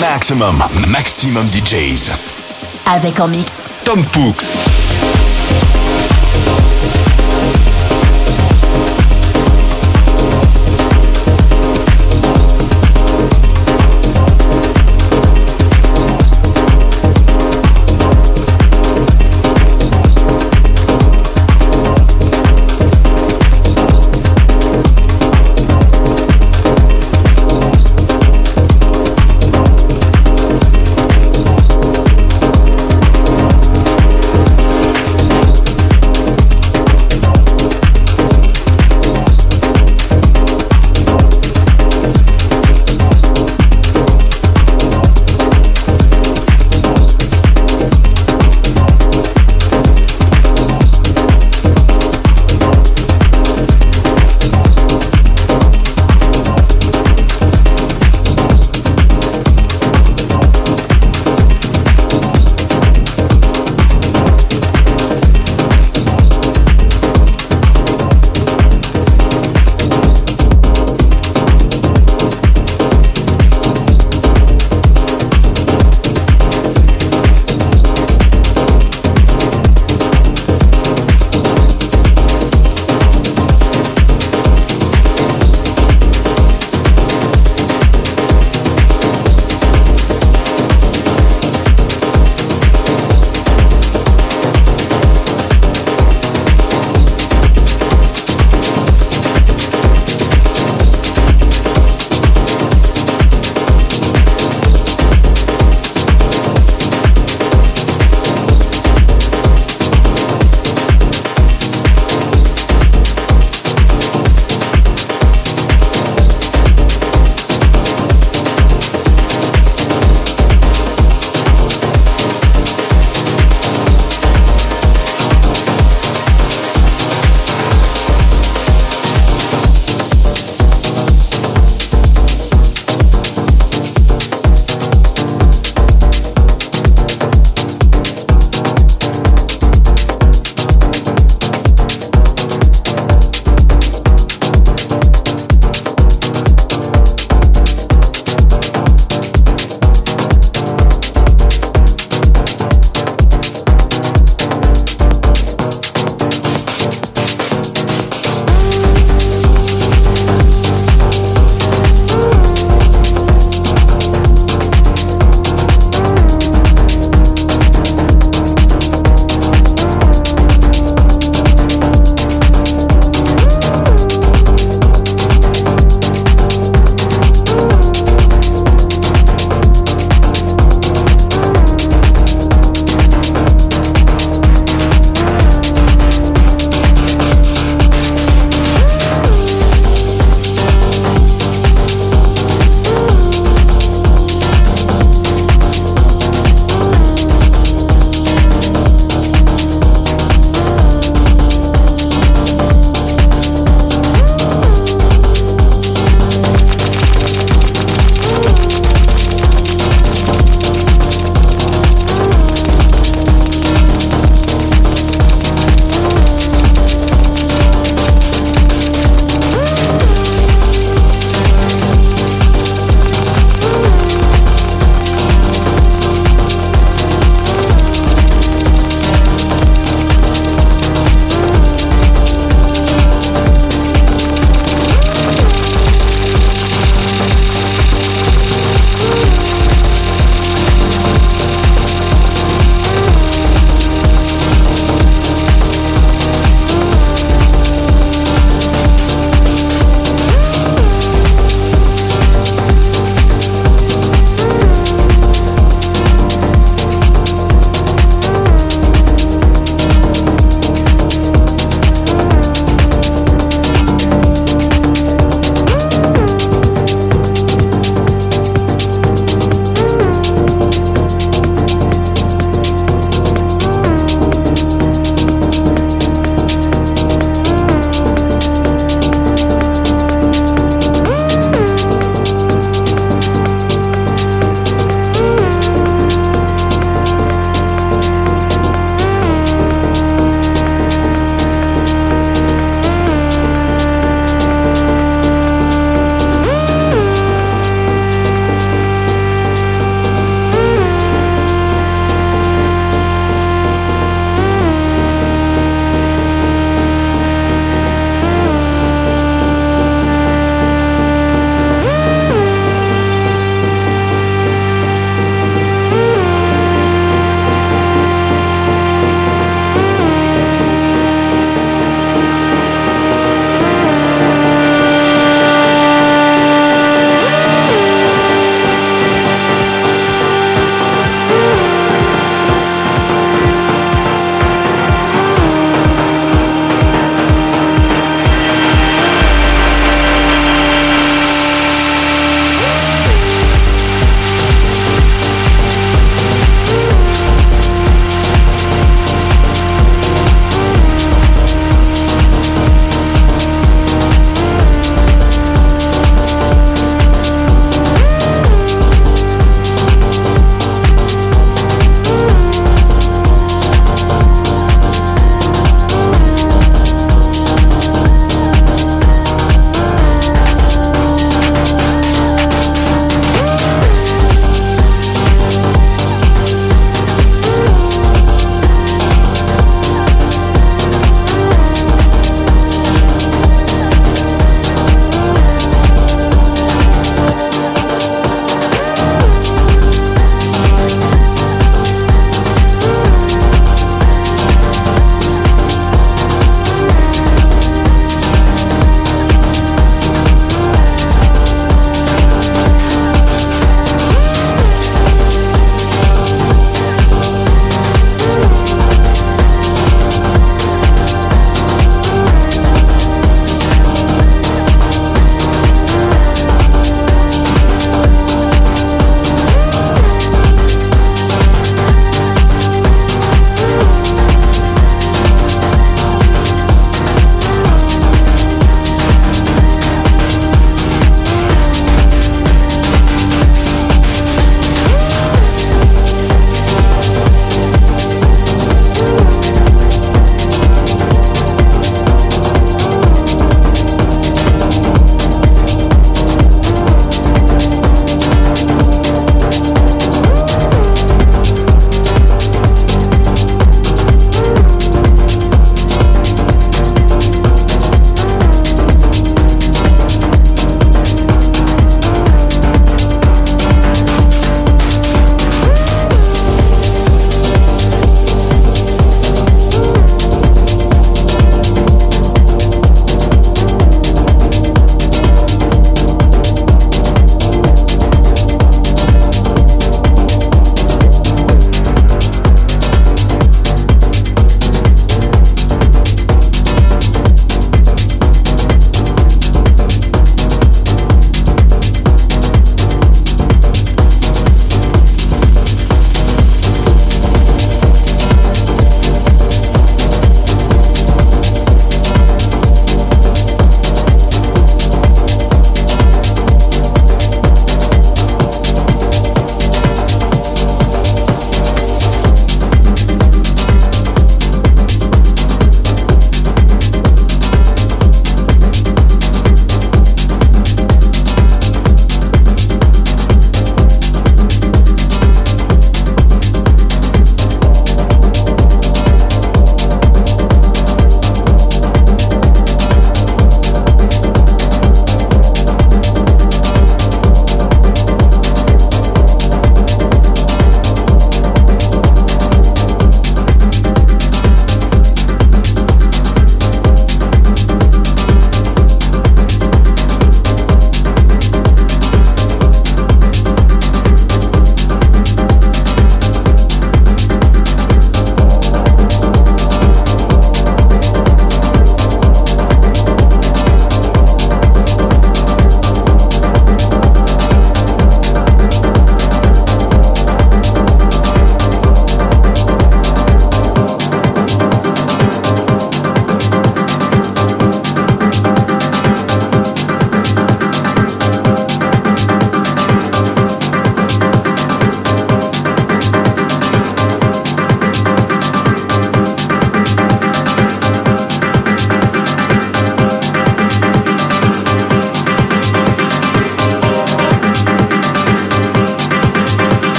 Maximum, maximum DJs. Avec en mix. Tom Pooks.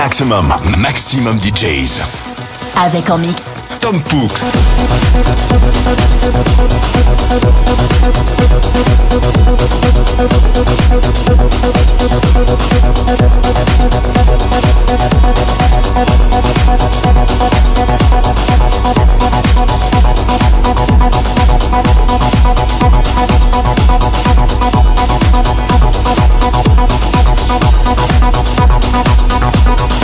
Maximum, maximum DJs. Avec en mix Tom Pooks. Welcome.